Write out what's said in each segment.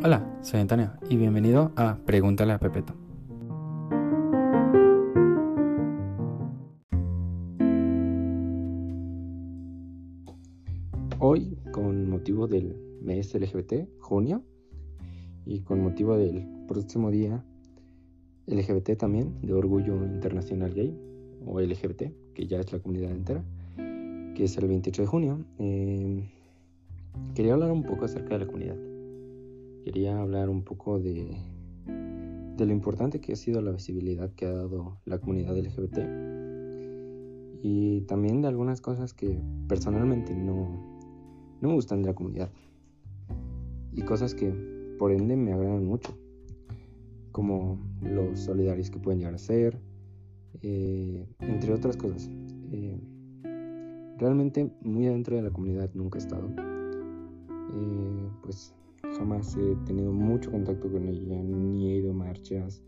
Hola, soy Antonio y bienvenido a Pregúntale a Pepeto. Hoy, con motivo del mes LGBT, junio, y con motivo del próximo día LGBT también, de Orgullo Internacional Gay, o LGBT, que ya es la comunidad entera, que es el 28 de junio, eh, quería hablar un poco acerca de la comunidad quería hablar un poco de, de lo importante que ha sido la visibilidad que ha dado la comunidad LGBT y también de algunas cosas que personalmente no, no me gustan de la comunidad y cosas que por ende me agradan mucho como los solidarios que pueden llegar a ser eh, entre otras cosas. Eh, realmente muy adentro de la comunidad nunca he estado. Eh, pues jamás he tenido mucho contacto con ella, ni he ido a marchas.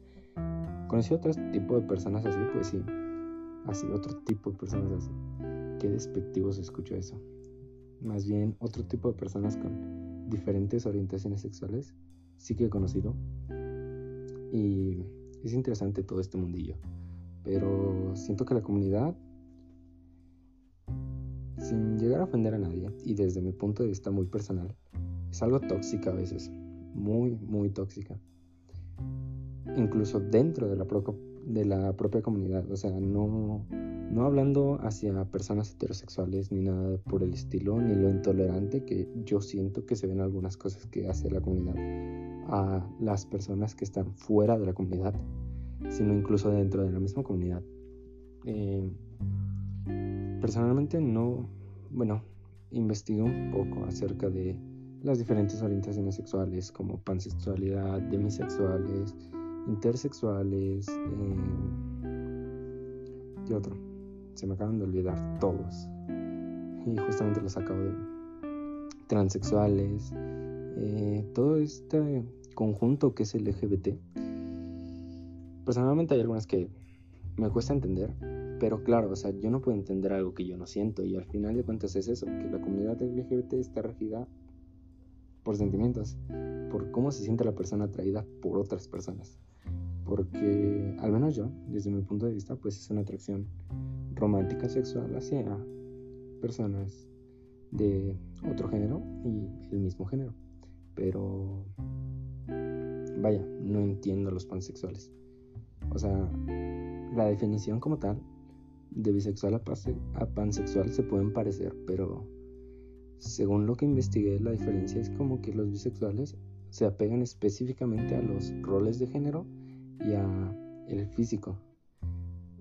Conocí a otro tipo de personas así, pues sí, así, otro tipo de personas así. Qué despectivo se escucha eso. Más bien, otro tipo de personas con diferentes orientaciones sexuales, sí que he conocido. Y es interesante todo este mundillo. Pero siento que la comunidad, sin llegar a ofender a nadie, y desde mi punto de vista muy personal, es algo tóxica a veces, muy, muy tóxica. Incluso dentro de la, de la propia comunidad, o sea, no, no hablando hacia personas heterosexuales ni nada por el estilo, ni lo intolerante que yo siento que se ven algunas cosas que hace la comunidad a las personas que están fuera de la comunidad, sino incluso dentro de la misma comunidad. Eh, personalmente no, bueno, investigué un poco acerca de las diferentes orientaciones sexuales como pansexualidad, demisexuales, intersexuales eh, y otro. Se me acaban de olvidar todos. Y justamente los acabo de... Transexuales, eh, todo este conjunto que es el LGBT. Personalmente hay algunas que me cuesta entender, pero claro, o sea, yo no puedo entender algo que yo no siento y al final de cuentas es eso, que la comunidad LGBT está regida por sentimientos, por cómo se siente la persona atraída por otras personas. Porque, al menos yo, desde mi punto de vista, pues es una atracción romántica sexual hacia personas de otro género y el mismo género. Pero, vaya, no entiendo los pansexuales. O sea, la definición como tal de bisexual a, pansexual se pueden parecer, pero según lo que investigué, la diferencia es como que los bisexuales se apegan específicamente a los roles de género y a el físico.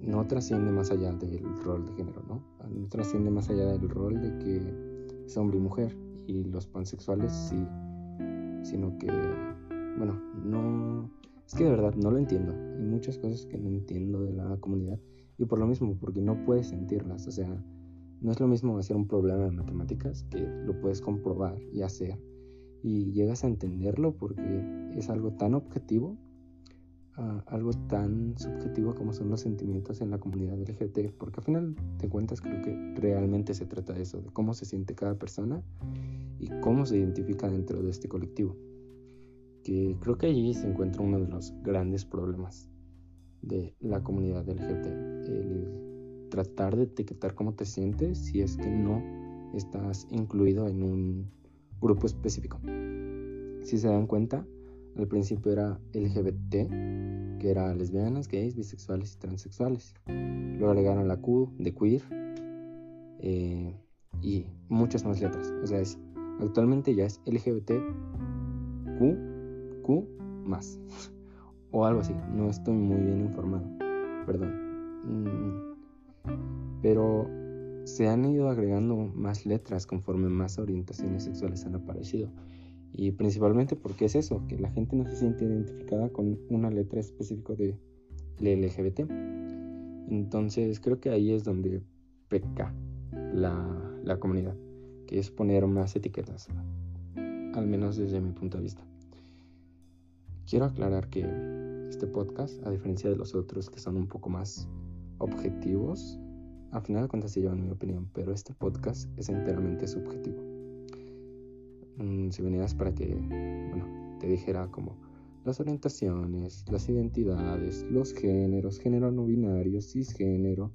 No trasciende más allá del rol de género, ¿no? No trasciende más allá del rol de que es hombre y mujer. Y los pansexuales sí. Sino que, bueno, no... Es que de verdad no lo entiendo. Hay muchas cosas que no entiendo de la comunidad. Y por lo mismo, porque no puedes sentirlas. O sea, no es lo mismo hacer un problema de matemáticas que lo puedes comprobar y hacer y llegas a entenderlo porque es algo tan objetivo, algo tan subjetivo como son los sentimientos en la comunidad LGBT, porque al final de cuentas creo que realmente se trata de eso, de cómo se siente cada persona y cómo se identifica dentro de este colectivo. Que creo que allí se encuentra uno de los grandes problemas de la comunidad LGBT, tratar de etiquetar cómo te sientes si es que no estás incluido en un grupo específico. Si se dan cuenta, al principio era LGBT, que era lesbianas, gays, bisexuales y transexuales. Luego agregaron la Q de queer eh, y muchas más letras. O sea, es, actualmente ya es LGBT más. o algo así. No estoy muy bien informado. Perdón. Mm, pero se han ido agregando más letras conforme más orientaciones sexuales han aparecido. Y principalmente porque es eso, que la gente no se siente identificada con una letra específica de LGBT. Entonces creo que ahí es donde peca la, la comunidad, que es poner más etiquetas, al menos desde mi punto de vista. Quiero aclarar que este podcast, a diferencia de los otros que son un poco más objetivos, al final de cuentas se llevan mi opinión, pero este podcast es enteramente subjetivo. Mm, si venías para que, bueno, te dijera como las orientaciones, las identidades, los géneros, género no binario, cisgénero,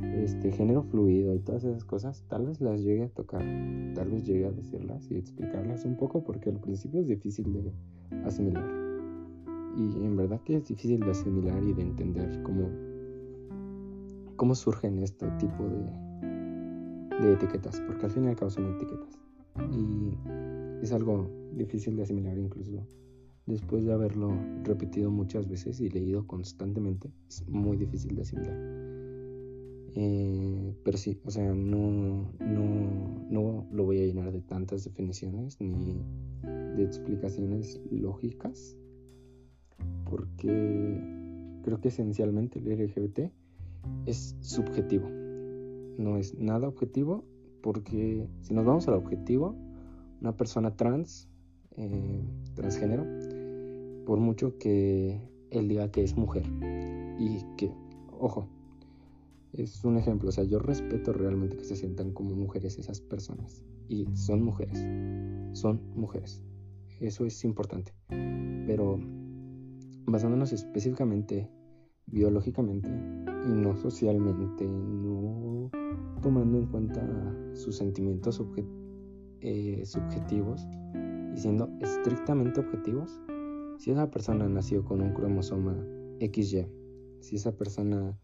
este género fluido y todas esas cosas, tal vez las llegue a tocar, tal vez llegue a decirlas y explicarlas un poco porque al principio es difícil de asimilar. Y en verdad que es difícil de asimilar y de entender cómo, cómo surgen este tipo de, etiquetas, porque al fin y al cabo son etiquetas. Y es algo difícil de asimilar incluso después de haberlo repetido muchas veces y leído constantemente. Es muy difícil de asimilar. Eh, pero sí, o sea, no, no, no lo voy a llenar de tantas definiciones ni de explicaciones lógicas, porque creo que esencialmente el LGBT es subjetivo, no es nada objetivo, porque si nos vamos al objetivo, una persona trans, eh, transgénero, por mucho que él diga que es mujer y que, ojo, es un ejemplo, o sea, yo respeto realmente que se sientan como mujeres esas personas y son mujeres, son mujeres, eso es importante, pero basándonos específicamente biológicamente y no socialmente, no tomando en cuenta sus sentimientos eh, subjetivos y siendo estrictamente objetivos, si esa persona nació con un cromosoma XY, si esa persona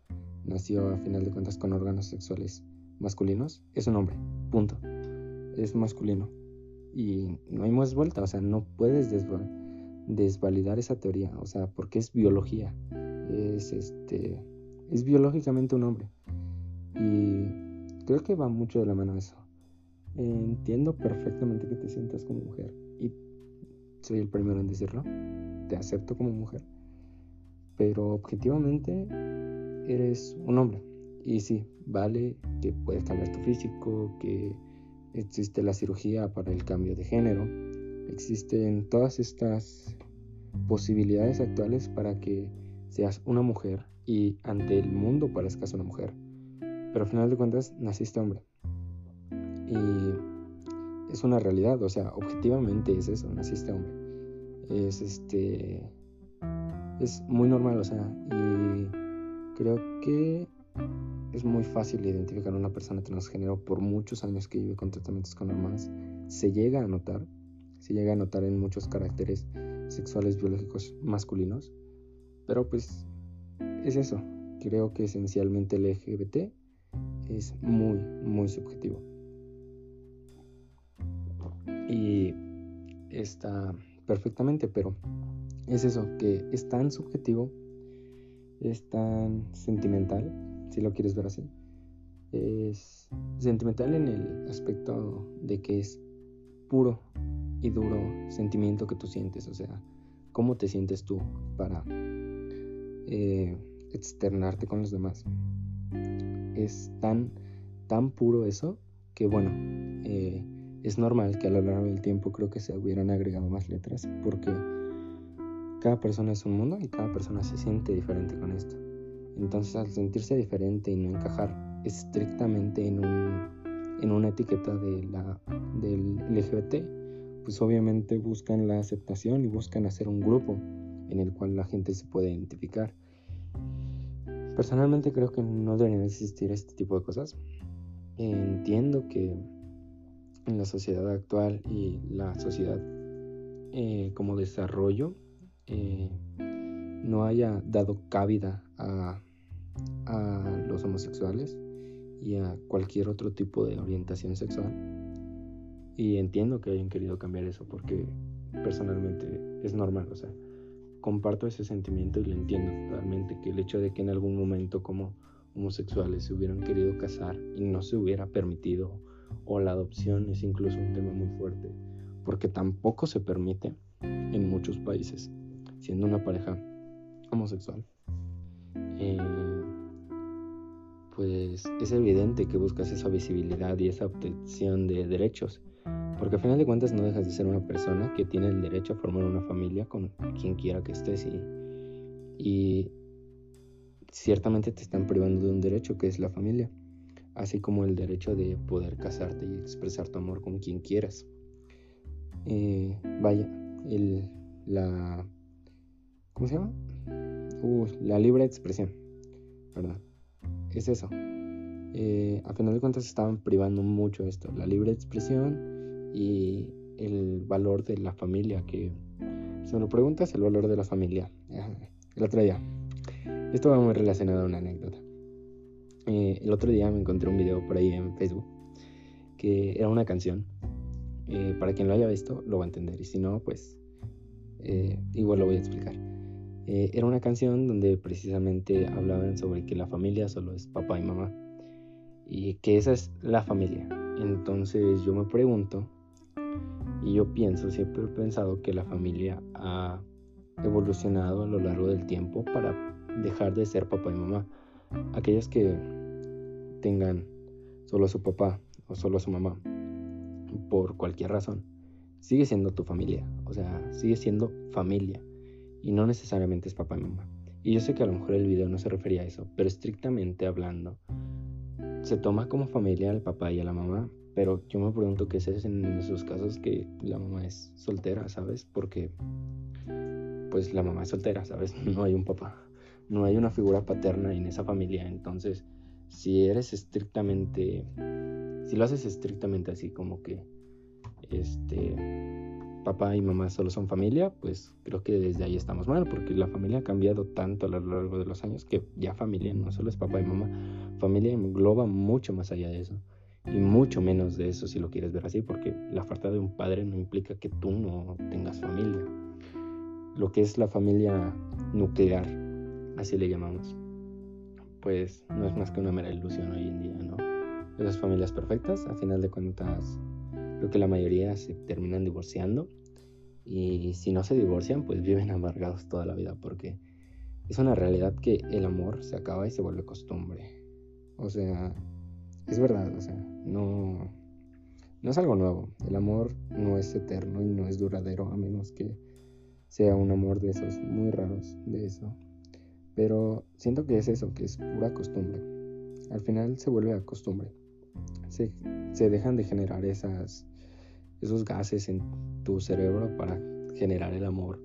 nació a final de cuentas con órganos sexuales masculinos, es un hombre, punto. Es masculino. Y no hay más vuelta, o sea, no puedes desvalidar esa teoría, o sea, porque es biología. Es este es biológicamente un hombre. Y creo que va mucho de la mano eso. Entiendo perfectamente que te sientas como mujer y soy el primero en decirlo. Te acepto como mujer. Pero objetivamente eres un hombre. Y sí, vale que puedes cambiar tu físico, que existe la cirugía para el cambio de género. Existen todas estas posibilidades actuales para que seas una mujer y ante el mundo parezcas una mujer. Pero al final de cuentas naciste hombre. Y es una realidad, o sea, objetivamente es eso, naciste hombre. Es este. Es muy normal, o sea, y creo que es muy fácil identificar a una persona transgénero por muchos años que vive con tratamientos con hormonas. Se llega a notar, se llega a notar en muchos caracteres sexuales biológicos masculinos, pero pues es eso. Creo que esencialmente el LGBT es muy, muy subjetivo. y está perfectamente, pero es eso, que es tan subjetivo, es tan sentimental, si lo quieres ver así. Es sentimental en el aspecto de que es puro y duro sentimiento que tú sientes, o sea, cómo te sientes tú para eh, externarte con los demás. Es tan, tan puro eso que bueno, eh, es normal que a lo largo del tiempo creo que se hubieran agregado más letras porque cada persona es un mundo y cada persona se siente diferente con esto. Entonces al sentirse diferente y no encajar estrictamente en, un, en una etiqueta de la, del LGBT, pues obviamente buscan la aceptación y buscan hacer un grupo en el cual la gente se puede identificar. Personalmente creo que no deberían existir este tipo de cosas. Entiendo que en la sociedad actual y la sociedad eh, como desarrollo eh, no haya dado cabida a, a los homosexuales y a cualquier otro tipo de orientación sexual. Y entiendo que hayan querido cambiar eso porque personalmente es normal, o sea, comparto ese sentimiento y lo entiendo totalmente, que el hecho de que en algún momento como homosexuales se hubieran querido casar y no se hubiera permitido o la adopción es incluso un tema muy fuerte, porque tampoco se permite en muchos países, siendo una pareja homosexual. Eh, pues es evidente que buscas esa visibilidad y esa obtención de derechos, porque al final de cuentas no dejas de ser una persona que tiene el derecho a formar una familia con quien quiera que estés y, y ciertamente te están privando de un derecho que es la familia así como el derecho de poder casarte y expresar tu amor con quien quieras. Eh, vaya, el la... ¿Cómo se llama? Uh, la libre expresión, ¿verdad? Es eso. Eh, a final de cuentas estaban privando mucho esto, la libre expresión y el valor de la familia, que si me lo preguntas, el valor de la familia. El otro día, esto va muy relacionado a una anécdota. Eh, el otro día me encontré un video por ahí en Facebook que era una canción. Eh, para quien lo haya visto, lo va a entender. Y si no, pues eh, igual lo voy a explicar. era una canción donde precisamente hablaban sobre que la familia solo es papá y mamá. Y que esa es la familia. Entonces yo me pregunto, y yo pienso, siempre he pensado que la familia ha evolucionado a lo largo del tiempo para dejar de ser papá y mamá. Aquellos que tengan solo a su papá o solo a su mamá, por cualquier razón, sigue siendo tu familia. O sea, sigue siendo familia. Y no necesariamente es papá y mamá. Y yo sé que a lo mejor el video no se refería a eso, pero estrictamente hablando, se toma como familia al papá y a la mamá, pero yo me pregunto qué es en esos casos que la mamá es soltera, ¿sabes? Porque pues la mamá es soltera, ¿sabes? No hay un papá, no hay una figura paterna en esa familia. Entonces, si eres estrictamente, si lo haces estrictamente así como que, este, papá y mamá solo son familia, pues creo que desde ahí estamos mal, porque la familia ha cambiado tanto a lo largo de los años que ya familia no solo es papá y mamá, familia engloba mucho más allá de eso. Y mucho menos de eso si lo quieres ver así, porque la falta de un padre no implica que tú no tengas familia lo que es la familia nuclear, así le llamamos, pues no es más que una mera ilusión hoy en día, ¿no? Esas familias perfectas, a final de cuentas, creo que la mayoría se terminan divorciando y si no se divorcian, pues viven amargados toda la vida porque es una realidad que el amor se acaba y se vuelve costumbre. O sea, es verdad, o sea, no, no es algo nuevo. El amor no es eterno y no es duradero a menos que sea un amor de esos muy raros de eso. Pero siento que es eso, que es pura costumbre. Al final se vuelve a costumbre. Se, se dejan de generar esos gases en tu cerebro para generar el amor.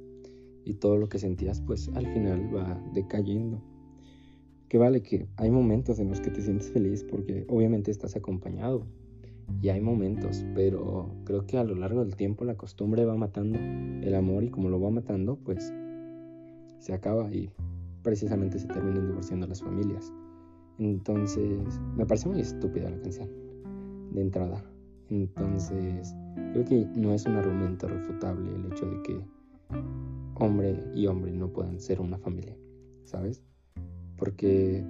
Y todo lo que sentías, pues al final va decayendo. Que vale que hay momentos en los que te sientes feliz porque obviamente estás acompañado y hay momentos, pero creo que a lo largo del tiempo la costumbre va matando el amor y como lo va matando, pues se acaba y precisamente se terminan divorciando las familias. Entonces, me parece muy estúpida la canción de entrada. Entonces, creo que no es un argumento refutable el hecho de que hombre y hombre no puedan ser una familia, ¿sabes? Porque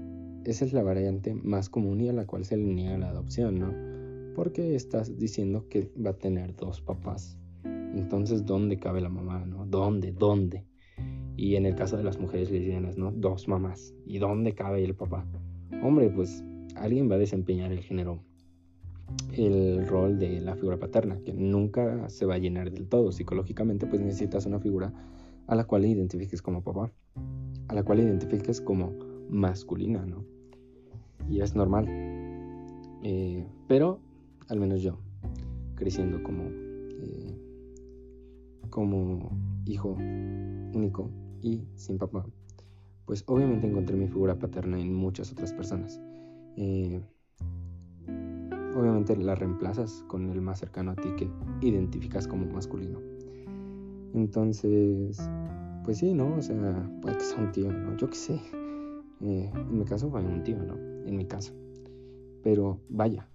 esa es la variante más común y a la cual se le niega la adopción, ¿no? porque estás diciendo que va a tener dos papás. Entonces, ¿dónde cabe la mamá, no? ¿Dónde? ¿Dónde? Y en el caso de las mujeres lesbianas, ¿no? Dos mamás. ¿Y dónde cabe el papá? Hombre, pues alguien va a desempeñar el género, el rol de la figura paterna, que nunca se va a llenar del todo. Psicológicamente, pues necesitas una figura a la cual identifiques como papá, a la cual identifiques como masculina, ¿no? Y es normal. Eh, pero al menos yo, creciendo como, eh, como hijo único y sin papá, pues obviamente encontré mi figura paterna en muchas otras personas. Eh, obviamente la reemplazas con el más cercano a ti que identificas como masculino. Entonces, pues sí, ¿no? O sea, puede que sea un tío, ¿no? Yo qué sé. Eh, en mi caso fue un tío, ¿no? En mi caso. Pero vaya,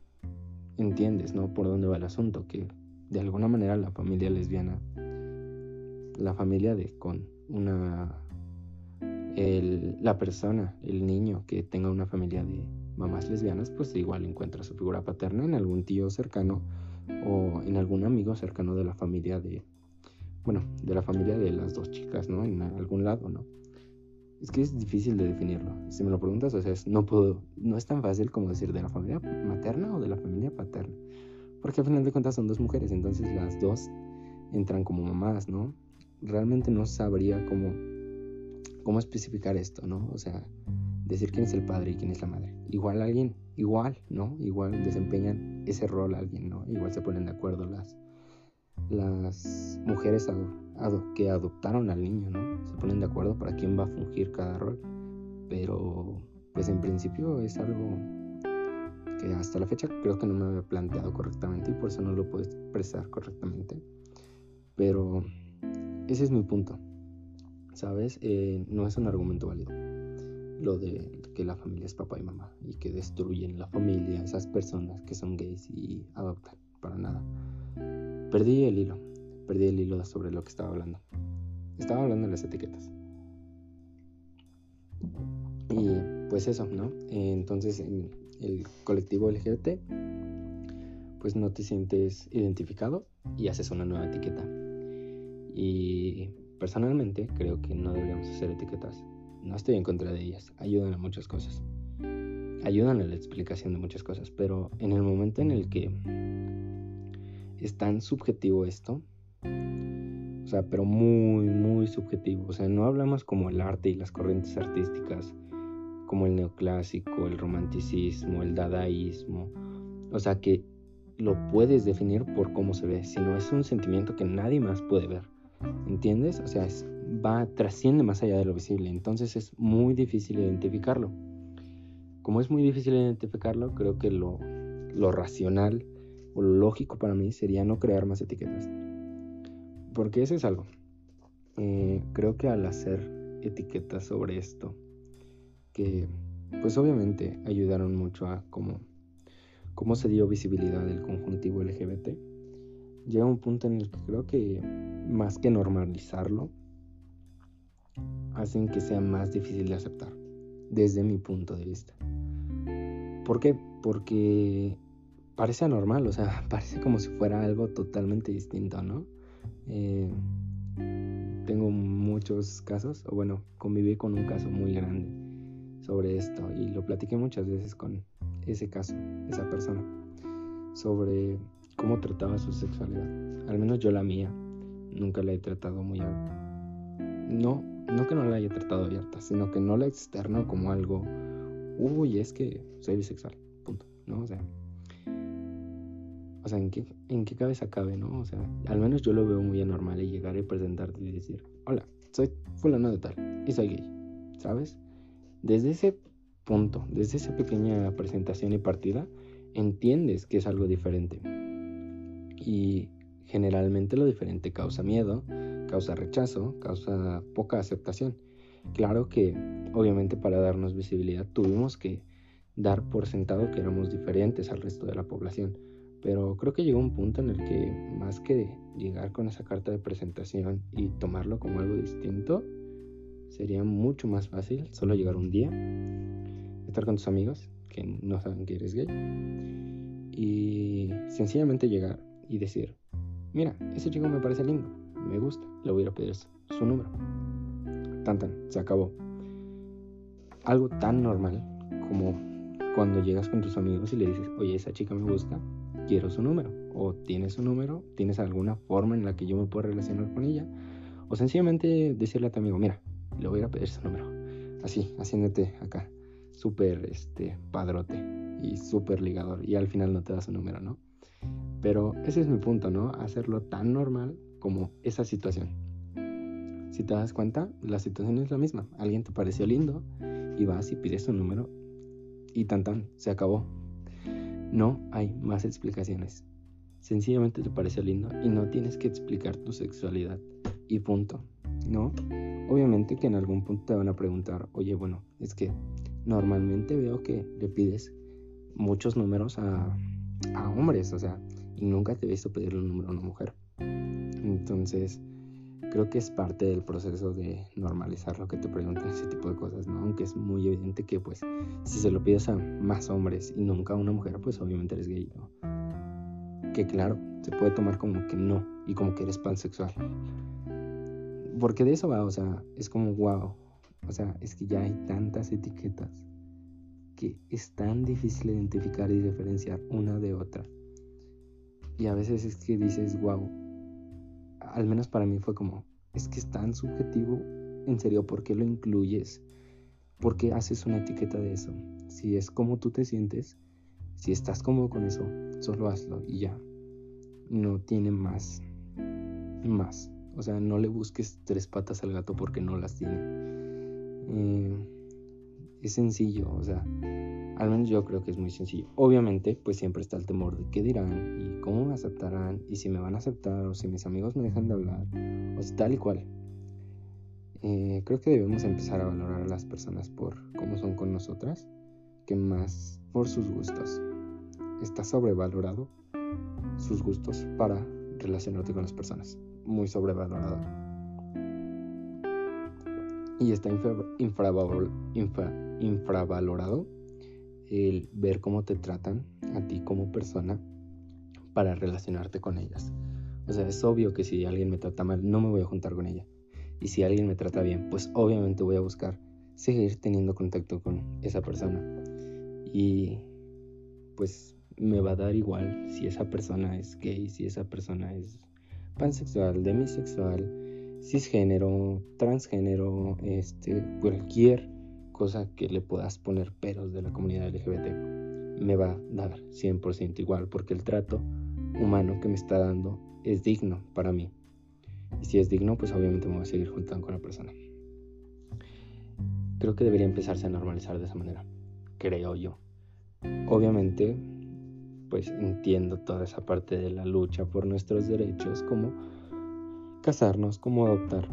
entiendes, ¿no? Por dónde va el asunto, que de alguna manera la familia lesbiana, la familia de con una, la persona, el niño que tenga una familia de mamás lesbianas, pues igual encuentra su figura paterna en algún tío cercano o en algún amigo cercano de la familia de, bueno, de la familia de las dos chicas, ¿no? En algún lado, ¿no? Es que es difícil de definirlo. Si me lo preguntas, o sea, no puedo, no es tan fácil como decir de la familia materna o de la familia paterna. Porque al final de cuentas son dos mujeres, entonces las dos entran como mamás, ¿no? Realmente no sabría cómo, cómo especificar esto, ¿no? O sea, decir quién es el padre y quién es la madre. Igual alguien, igual, ¿no? Igual desempeñan ese rol alguien, ¿no? Igual se ponen de acuerdo las, las mujeres que adoptaron al niño, ¿no? Se ponen de acuerdo para quién va a fungir cada rol. Pero, pues en principio es algo que hasta la fecha creo que no me había planteado correctamente y por eso no lo puedo expresar correctamente. Pero ese es mi punto, ¿sabes? Eh, no es un argumento válido lo de que la familia es papá y mamá y que destruyen la familia, esas personas que son gays y adoptan, para nada. Perdí el hilo, perdí el hilo sobre lo que estaba hablando. Estaba hablando de las etiquetas. Y pues eso, ¿no? Entonces en el colectivo LGBT, pues no te sientes identificado y haces una nueva etiqueta. Y personalmente creo que no deberíamos hacer etiquetas no estoy en contra de ellas, ayudan a muchas cosas. Ayudan a la explicación de muchas cosas, pero en el momento en el que es tan subjetivo esto, o sea, pero muy, muy subjetivo, o sea, no hablamos como el arte y las corrientes artísticas, como el neoclásico, el romanticismo, el dadaísmo, o sea, que lo puedes definir por cómo se ve, sino es un sentimiento que nadie más puede ver. ¿Entiendes? O sea, es va, trasciende más allá de lo visible, entonces es muy difícil identificarlo. Como es muy difícil identificarlo, creo que lo, lo racional o lo lógico para mí sería no crear más etiquetas. Porque eso es algo. Eh, creo que al hacer etiquetas sobre esto, que pues obviamente ayudaron mucho a cómo, cómo se dio visibilidad del conjuntivo LGBT, llega un punto en el que creo que más que normalizarlo, hacen que sea más difícil de aceptar, desde mi punto de vista. ¿Por qué? Porque parece anormal, o sea, parece como si fuera algo totalmente distinto, ¿no? Eh, tengo muchos casos, o bueno, conviví con un caso muy grande sobre esto y lo platiqué muchas veces con ese caso, esa persona, sobre cómo trataba su sexualidad. Al menos yo la mía, nunca la he tratado muy... No, no que no la haya tratado abierta, sino que no la externo como algo, uy, es que soy bisexual, punto, ¿no? O sea, o sea, ¿en qué, ¿en qué cabeza cabe, no? O sea, al menos yo lo veo muy anormal y llegar y presentarte y decir, hola, soy fulano de tal y soy gay, ¿sabes? Desde ese punto, desde esa pequeña presentación y partida, entiendes que es algo diferente. Y generalmente lo diferente causa miedo, causa rechazo, causa poca aceptación. Claro que obviamente para darnos visibilidad tuvimos que dar por sentado que éramos diferentes al resto de la población, pero creo que llegó un punto en el que más que llegar con esa carta de presentación y tomarlo como algo distinto, sería mucho más fácil solo llegar un día, estar con tus amigos que no saben que eres gay y sencillamente llegar y decir, mira, ese chico me parece lindo, me gusta, le voy a ir a pedir su número. Tan tan, se acabó. Algo tan normal como cuando llegas con tus amigos y le dices, oye, esa chica me gusta, quiero su número. O tienes su número, tienes alguna forma en la que yo me puedo relacionar con ella. O sencillamente decirle a tu amigo, mira, le voy a ir pedir su número. Así, haciéndote acá, súper este, padrote y súper ligador. Y al final no te da su número, ¿no? Pero ese es mi punto, ¿no? Hacerlo tan normal como esa situación. Si te das cuenta, la situación es la misma. Alguien te pareció lindo y vas y pides su número y tan tan, se acabó. No hay más explicaciones. Sencillamente te pareció lindo y no tienes que explicar tu sexualidad y punto. ¿No? Obviamente que en algún punto te van a preguntar, oye, bueno, es que normalmente veo que le pides muchos números a, a hombres, o sea, y nunca te he visto pedirle un número a una mujer. Entonces, creo que es parte del proceso de normalizar lo que te preguntan ese tipo de cosas, ¿no? Aunque es muy evidente que, pues, si se lo pides a más hombres y nunca a una mujer, pues obviamente eres gay, ¿no? Que claro, se puede tomar como que no y como que eres pansexual. Porque de eso va, o sea, es como wow. O sea, es que ya hay tantas etiquetas que es tan difícil identificar y diferenciar una de otra. Y a veces es que dices, wow, al menos para mí fue como, es que es tan subjetivo, en serio, ¿por qué lo incluyes? ¿Por qué haces una etiqueta de eso? Si es como tú te sientes, si estás cómodo con eso, solo hazlo y ya. No tiene más, más. O sea, no le busques tres patas al gato porque no las tiene. Eh, es sencillo, o sea, al menos yo creo que es muy sencillo. Obviamente, pues siempre está el temor de qué dirán y cómo me aceptarán y si me van a aceptar o si mis amigos me dejan de hablar o si tal y cual. Eh, creo que debemos empezar a valorar a las personas por cómo son con nosotras que más por sus gustos. Está sobrevalorado sus gustos para relacionarte con las personas. Muy sobrevalorado. Y está infravalorado el ver cómo te tratan a ti como persona para relacionarte con ellas. O sea, es obvio que si alguien me trata mal, no me voy a juntar con ella. Y si alguien me trata bien, pues obviamente voy a buscar seguir teniendo contacto con esa persona. Y pues me va a dar igual si esa persona es gay, si esa persona es pansexual, demisexual, cisgénero, transgénero, este, cualquier cosa que le puedas poner peros de la comunidad LGBT, me va a dar 100% igual, porque el trato humano que me está dando es digno para mí. Y si es digno, pues obviamente me voy a seguir juntando con la persona. Creo que debería empezarse a normalizar de esa manera, creo yo. Obviamente, pues entiendo toda esa parte de la lucha por nuestros derechos, como casarnos, como adoptar.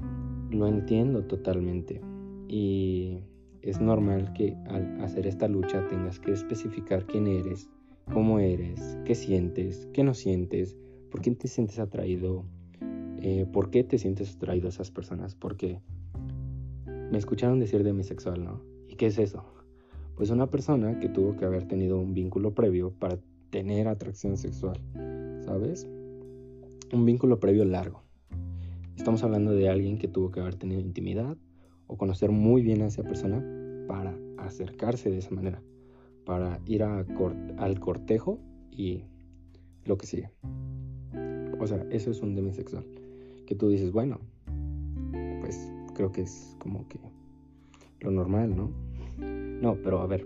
Lo entiendo totalmente. Y es normal que al hacer esta lucha tengas que especificar quién eres, cómo eres, qué sientes, qué no sientes, por qué te sientes atraído, eh, por qué te sientes atraído a esas personas, porque me escucharon decir de sexual, ¿no? ¿Y qué es eso? Pues una persona que tuvo que haber tenido un vínculo previo para tener atracción sexual, ¿sabes? Un vínculo previo largo. Estamos hablando de alguien que tuvo que haber tenido intimidad, o conocer muy bien a esa persona para acercarse de esa manera, para ir al cortejo y lo que sigue. O sea, eso es un demisexual. Que tú dices, bueno, pues creo que es como que lo normal, ¿no? No, pero a ver,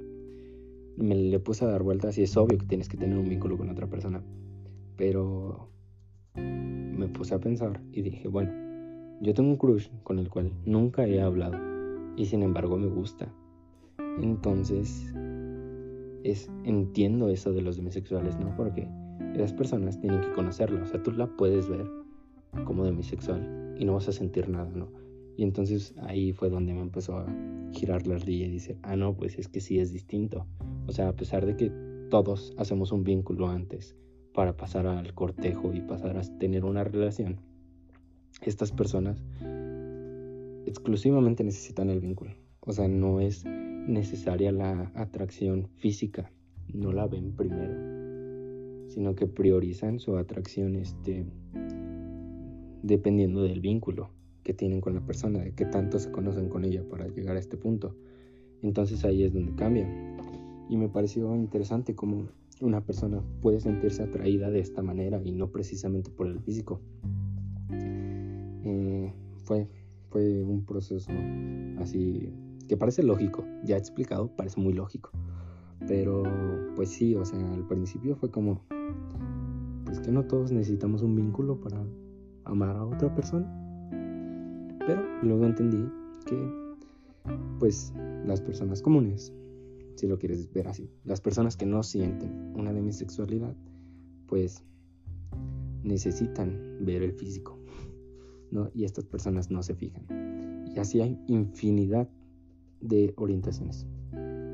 me le puse a dar vueltas y es obvio que tienes que tener un vínculo con otra persona. Pero me puse a pensar y dije, bueno, yo tengo un crush con el cual nunca he hablado y sin embargo me gusta. Entonces, es, entiendo eso de los demisexuales, ¿no? Porque esas personas tienen que conocerla. O sea, tú la puedes ver como demisexual y no vas a sentir nada, ¿no? Y entonces ahí fue donde me empezó a girar la ardilla y dice, ah, no, pues es que sí es distinto. O sea, a pesar de que todos hacemos un vínculo antes para pasar al cortejo y pasar a tener una relación, estas personas exclusivamente necesitan el vínculo. O sea, no es necesaria la atracción física, no la ven primero, sino que priorizan su atracción este, dependiendo del vínculo que tienen con la persona, de qué tanto se conocen con ella para llegar a este punto. Entonces ahí es donde cambia. Y me pareció interesante cómo una persona puede sentirse atraída de esta manera y no precisamente por el físico. Fue, fue un proceso así que parece lógico, ya explicado, parece muy lógico. Pero pues sí, o sea, al principio fue como, pues que no todos necesitamos un vínculo para amar a otra persona. Pero luego entendí que pues las personas comunes, si lo quieres ver así, las personas que no sienten una demisexualidad, pues necesitan ver el físico. Y estas personas no se fijan. Y así hay infinidad de orientaciones,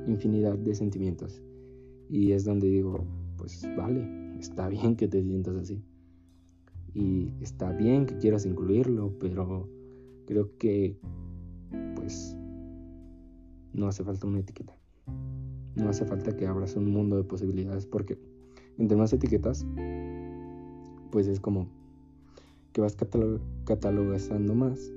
infinidad de sentimientos. Y es donde digo, pues vale, está bien que te sientas así. Y está bien que quieras incluirlo, pero creo que pues no hace falta una etiqueta. No hace falta que abras un mundo de posibilidades porque entre más etiquetas, pues es como que vas catalogando más.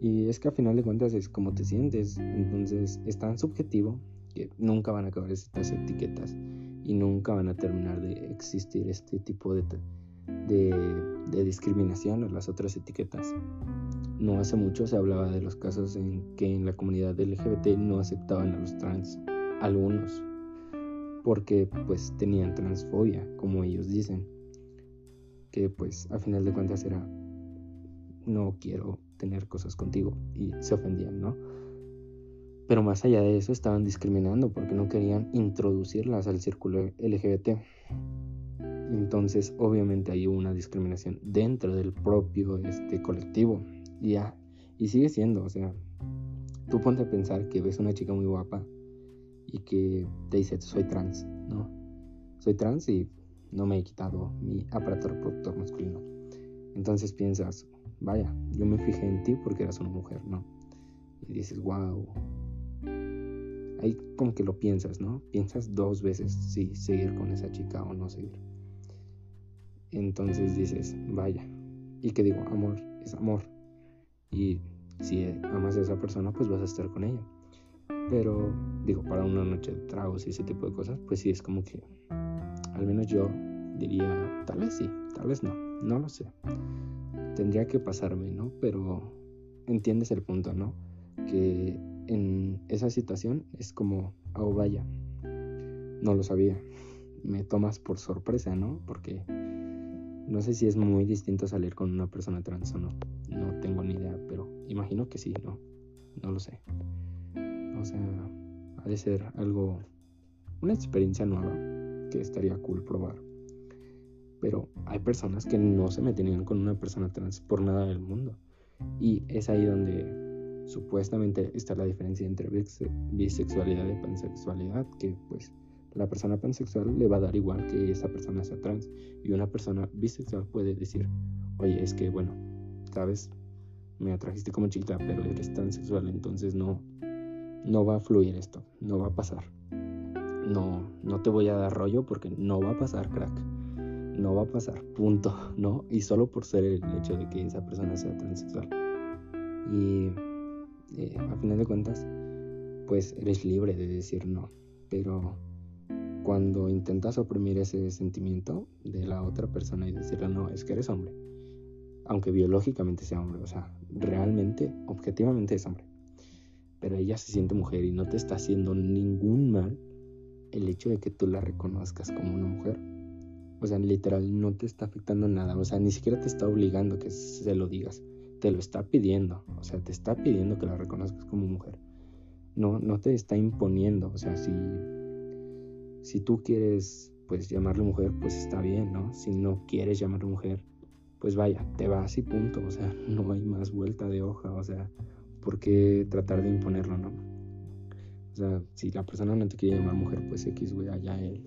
Y es que a final de cuentas es como te sientes. Entonces es tan subjetivo que nunca van a acabar estas etiquetas y nunca van a terminar de existir este tipo de, de, discriminación o las otras etiquetas. No hace mucho se hablaba de los casos en que en la comunidad LGBT no aceptaban a los trans, algunos, porque pues tenían transfobia, como ellos dicen que pues a final de cuentas era no quiero tener cosas contigo y se ofendían, ¿no? Pero más allá de eso estaban discriminando porque no querían introducirlas al círculo LGBT. Entonces obviamente hay una discriminación dentro del propio este colectivo. Ya, y sigue siendo, o sea, tú ponte a pensar que ves una chica muy guapa y que te dice soy trans, ¿no? Soy trans y no me he quitado mi aparato reproductor masculino. Entonces piensas, vaya, yo me fijé en ti porque eras una mujer, ¿no? Y dices, wow. Ahí como que lo piensas, ¿no? Piensas dos veces si seguir con esa chica o no seguir. Entonces dices, vaya. Y que digo, amor es amor. Y si amas a esa persona, pues vas a estar con ella. Pero digo, para una noche de tragos y ese tipo de cosas, pues sí es como que, al menos yo diría, tal vez sí, tal vez no, no lo sé. Tendría que pasarme, ¿no? Pero entiendes el punto, ¿no? Que en esa situación es como, oh vaya, no lo sabía. Me tomas por sorpresa, ¿no? Porque no sé si es muy distinto salir con una persona trans o no. No tengo ni idea, pero imagino que sí, ¿no? No lo sé. O sea, ha de ser algo, una experiencia nueva que estaría cool probar. Pero hay personas que no se meterían con una persona trans por nada del mundo. Y es ahí donde supuestamente está la diferencia entre bisexualidad y pansexualidad, que pues la persona pansexual le va a dar igual que esa persona sea trans. Y una persona bisexual puede decir, oye, es que bueno, sabes, me atrajiste como chiquita, pero eres transexual, entonces no, no va a fluir esto, no va a pasar. No, no te voy a dar rollo porque no va a pasar, crack. No va a pasar, punto, ¿no? Y solo por ser el hecho de que esa persona sea transexual. Y eh, a final de cuentas, pues eres libre de decir no. Pero cuando intentas oprimir ese sentimiento de la otra persona y decirle no, es que eres hombre, aunque biológicamente sea hombre, o sea, realmente, objetivamente es hombre, pero ella se siente mujer y no te está haciendo ningún mal el hecho de que tú la reconozcas como una mujer. O sea, literal, no te está afectando nada. O sea, ni siquiera te está obligando que se lo digas. Te lo está pidiendo. O sea, te está pidiendo que la reconozcas como mujer. No, no te está imponiendo. O sea, si, si tú quieres, pues, llamarle mujer, pues está bien, ¿no? Si no quieres llamarle mujer, pues vaya, te vas y punto. O sea, no hay más vuelta de hoja. O sea, ¿por qué tratar de imponerlo, no? O sea, si la persona no te quiere llamar mujer, pues X, güey, allá él.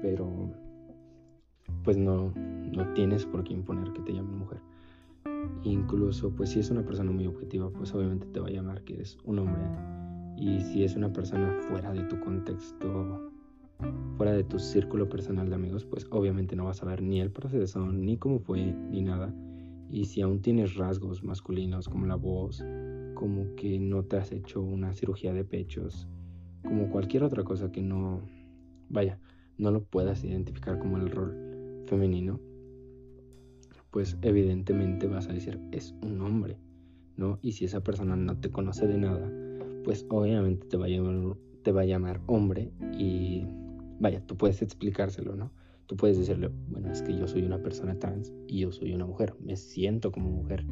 Pero, pues no, no tienes por qué imponer que te llamen mujer. Incluso, pues si es una persona muy objetiva, pues obviamente te va a llamar que eres un hombre. Y si es una persona fuera de tu contexto, fuera de tu círculo personal de amigos, pues obviamente no vas a ver ni el proceso, ni cómo fue, ni nada. Y si aún tienes rasgos masculinos como la voz, como que no te has hecho una cirugía de pechos, como cualquier otra cosa que no, vaya, no lo puedas identificar como el rol femenino, pues evidentemente vas a decir es un hombre, ¿no? Y si esa persona no te conoce de nada, pues obviamente te va a llamar, te va a llamar hombre y vaya, tú puedes explicárselo, ¿no? Tú puedes decirle, bueno, es que yo soy una persona trans y yo soy una mujer, me siento como mujer.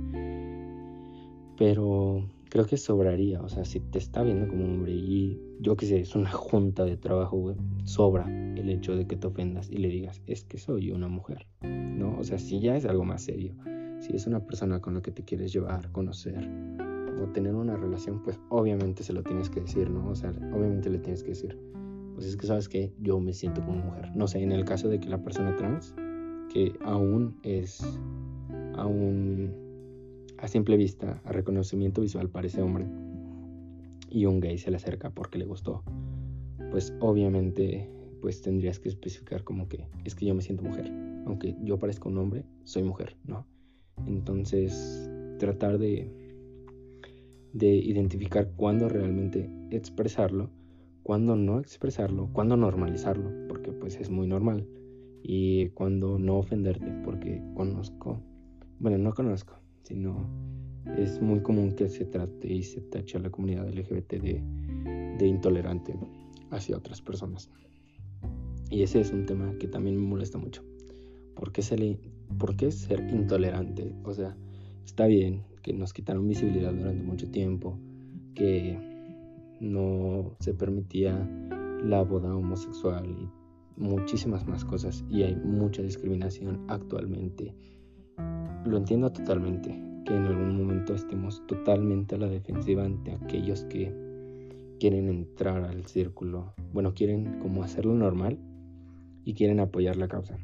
Pero creo que sobraría, o sea, si te está viendo como hombre y yo qué sé, es una junta de trabajo, güey, sobra el hecho de que te ofendas y le digas, es que soy una mujer, ¿no? O sea, si ya es algo más serio, si es una persona con la que te quieres llevar, conocer o tener una relación, pues obviamente se lo tienes que decir, ¿no? O sea, obviamente le tienes que decir, pues es que sabes que yo me siento como mujer. No sé, en el caso de que la persona trans, que aún es, aún a simple vista, a reconocimiento visual parece hombre, y un gay se le acerca porque le gustó, pues obviamente pues tendrías que especificar como que es que yo me siento mujer, aunque yo parezca un hombre, soy mujer, ¿no? Entonces, tratar de, de identificar cuándo realmente expresarlo, cuándo no expresarlo, cuándo normalizarlo, porque pues es muy normal, y cuándo no ofenderte, porque conozco, bueno, no conozco, sino es muy común que se trate y se tache a la comunidad LGBT de, intolerante hacia otras personas. Y ese es un tema que también me molesta mucho. ¿Por ¿por qué ser intolerante? O sea, está bien que nos quitaron visibilidad durante mucho tiempo, que no se permitía la boda homosexual y muchísimas más cosas y hay mucha discriminación actualmente. Lo entiendo totalmente, que en algún momento estemos totalmente a la defensiva ante aquellos que quieren entrar al círculo, bueno, quieren como hacerlo normal y quieren apoyar la causa.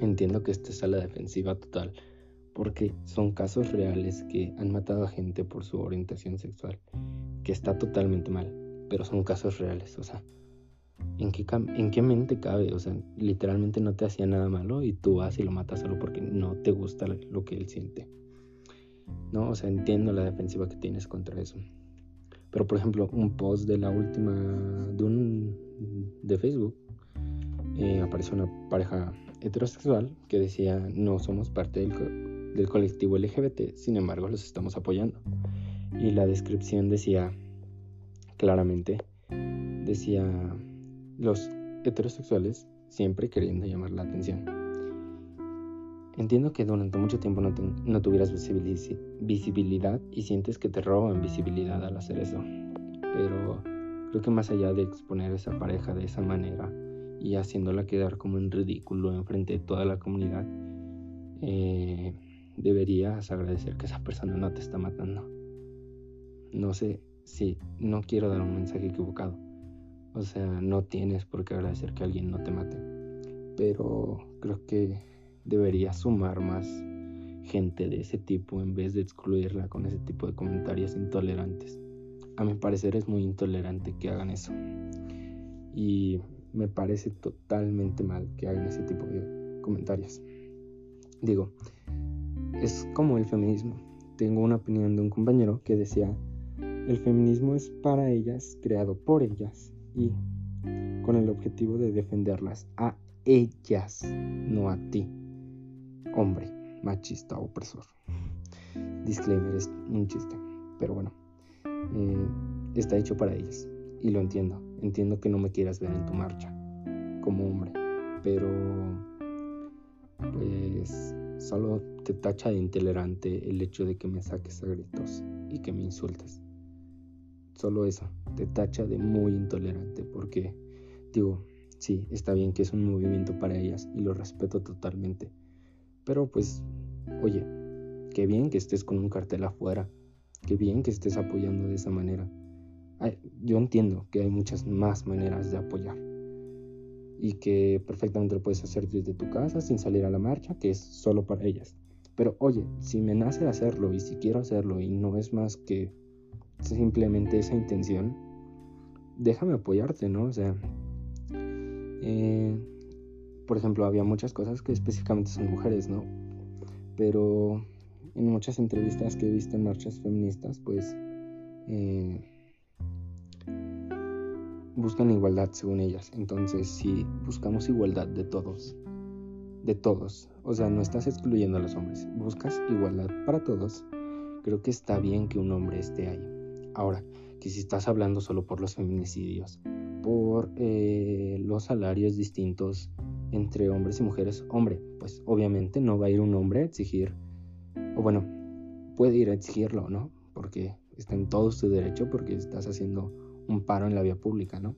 Entiendo que esto es a la defensiva total, porque son casos reales que han matado a gente por su orientación sexual, que está totalmente mal, pero son casos reales, o sea, ¿en qué, ¿en qué mente cabe? O sea, literalmente no te hacía nada malo y tú vas y lo matas solo porque no te gusta lo que él siente. No, o sea, entiendo la defensiva que tienes contra eso. Pero por ejemplo, un post de la última de Facebook eh, apareció una pareja heterosexual que decía no somos parte del, del colectivo LGBT, sin embargo los estamos apoyando. Y la descripción decía claramente, decía los heterosexuales siempre queriendo llamar la atención. Entiendo que durante mucho tiempo no, no, tuvieras visibilidad y sientes que te roban visibilidad al hacer eso. Pero creo que más allá de exponer esa pareja de esa manera, y haciéndola quedar como en ridículo enfrente de toda la comunidad, eh, deberías agradecer que esa persona no te está matando. No sé si no quiero dar un mensaje equivocado. O sea, no tienes por qué agradecer que alguien no te mate. Pero creo que debería sumar más gente de ese tipo en vez de excluirla con ese tipo de comentarios intolerantes. A mi parecer es muy intolerante que hagan eso. Y me parece totalmente mal que hagan ese tipo de comentarios. Digo, es como el feminismo. Tengo una opinión de un compañero que decía, el feminismo es para ellas, creado por ellas y con el objetivo de defenderlas a ellas, no a ti, hombre, machista, opresor. Disclaimer, es un chiste, pero bueno, eh, está hecho para ellas y lo entiendo. Entiendo que no me quieras ver en tu marcha como hombre, pero pues solo te tacha de intolerante el hecho de que me saques a gritos y que me insultes. Solo eso, te tacha de muy intolerante porque digo, sí, está bien que es un movimiento para ellas y lo respeto totalmente. Pero pues, oye, qué bien que estés con un cartel afuera, qué bien que estés apoyando de esa manera yo entiendo que hay muchas más maneras de apoyar y que perfectamente lo puedes hacer desde tu casa sin salir a la marcha, que es solo para ellas. Pero oye, si me nace hacerlo y si quiero hacerlo y no es más que simplemente esa intención, déjame apoyarte, ¿no? O sea, eh, por ejemplo, había muchas cosas que específicamente son mujeres, ¿no? Pero en muchas entrevistas que he visto en marchas feministas, pues... Eh, buscan igualdad según ellas. Entonces, si buscamos igualdad de todos, de todos, o sea, no estás excluyendo a los hombres, buscas igualdad para todos, creo que está bien que un hombre esté ahí. Ahora, que si estás hablando solo por los feminicidios, por eh, los salarios distintos entre hombres y mujeres, hombre, pues obviamente no va a ir un hombre a exigir, o bueno, puede ir a exigirlo, ¿no? Porque está en todo su derecho porque estás haciendo un paro en la vía pública, ¿no?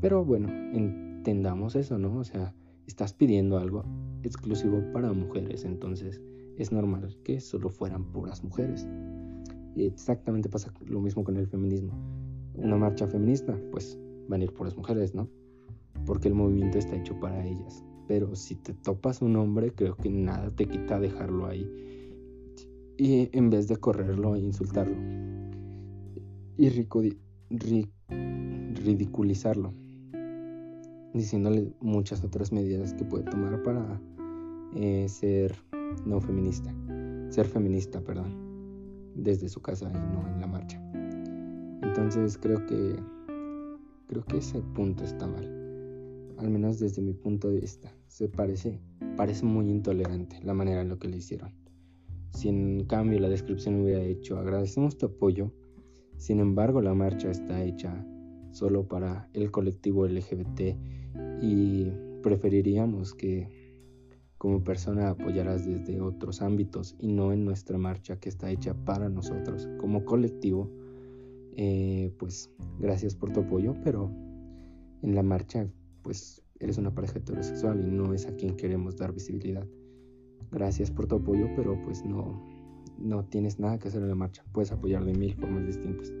Pero bueno, entendamos eso, ¿no? O sea, estás pidiendo algo exclusivo para mujeres, entonces es normal que solo fueran puras mujeres. Exactamente pasa lo mismo con el feminismo. Una marcha feminista, pues van a ir puras mujeres, ¿no? Porque el movimiento está hecho para ellas. Pero si te topas un hombre, creo que nada te quita dejarlo ahí. Y en vez de correrlo e insultarlo. Y ridiculizarlo, diciéndole muchas otras medidas que puede tomar para eh, ser no feminista, ser feminista, perdón, desde su casa y no en la marcha. Entonces creo que creo que ese punto está mal, al menos desde mi punto de vista. Se parece parece muy intolerante la manera en lo que le hicieron. Si en cambio la descripción hubiera hecho agradecemos tu apoyo sin embargo, la marcha está hecha solo para el colectivo LGBT y preferiríamos que como persona apoyarás desde otros ámbitos y no en nuestra marcha que está hecha para nosotros como colectivo. Eh, pues gracias por tu apoyo, pero en la marcha pues eres una pareja heterosexual y no es a quien queremos dar visibilidad. Gracias por tu apoyo, pero pues no, no tienes nada que hacer en la marcha. Puedes apoyar de mil formas distintas.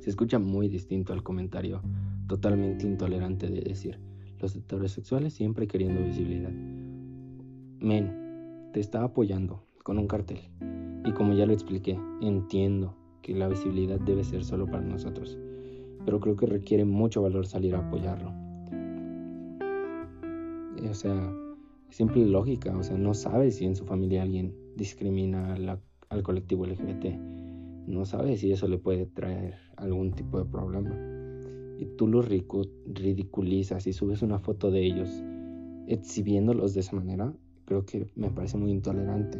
Se escucha muy distinto al comentario totalmente intolerante de decir los heterosexuales siempre queriendo visibilidad. Men, te está apoyando con un cartel. Y como ya lo expliqué, entiendo que la visibilidad debe ser solo para nosotros, pero creo que requiere mucho valor salir a apoyarlo. O sea, simple lógica, o sea, no sabe si en su familia alguien discrimina al colectivo LGBT, no sabe si eso le puede traer algún tipo de problema. Y tú los ridiculizas y subes una foto de ellos exhibiéndolos de esa manera, creo que me parece muy intolerante.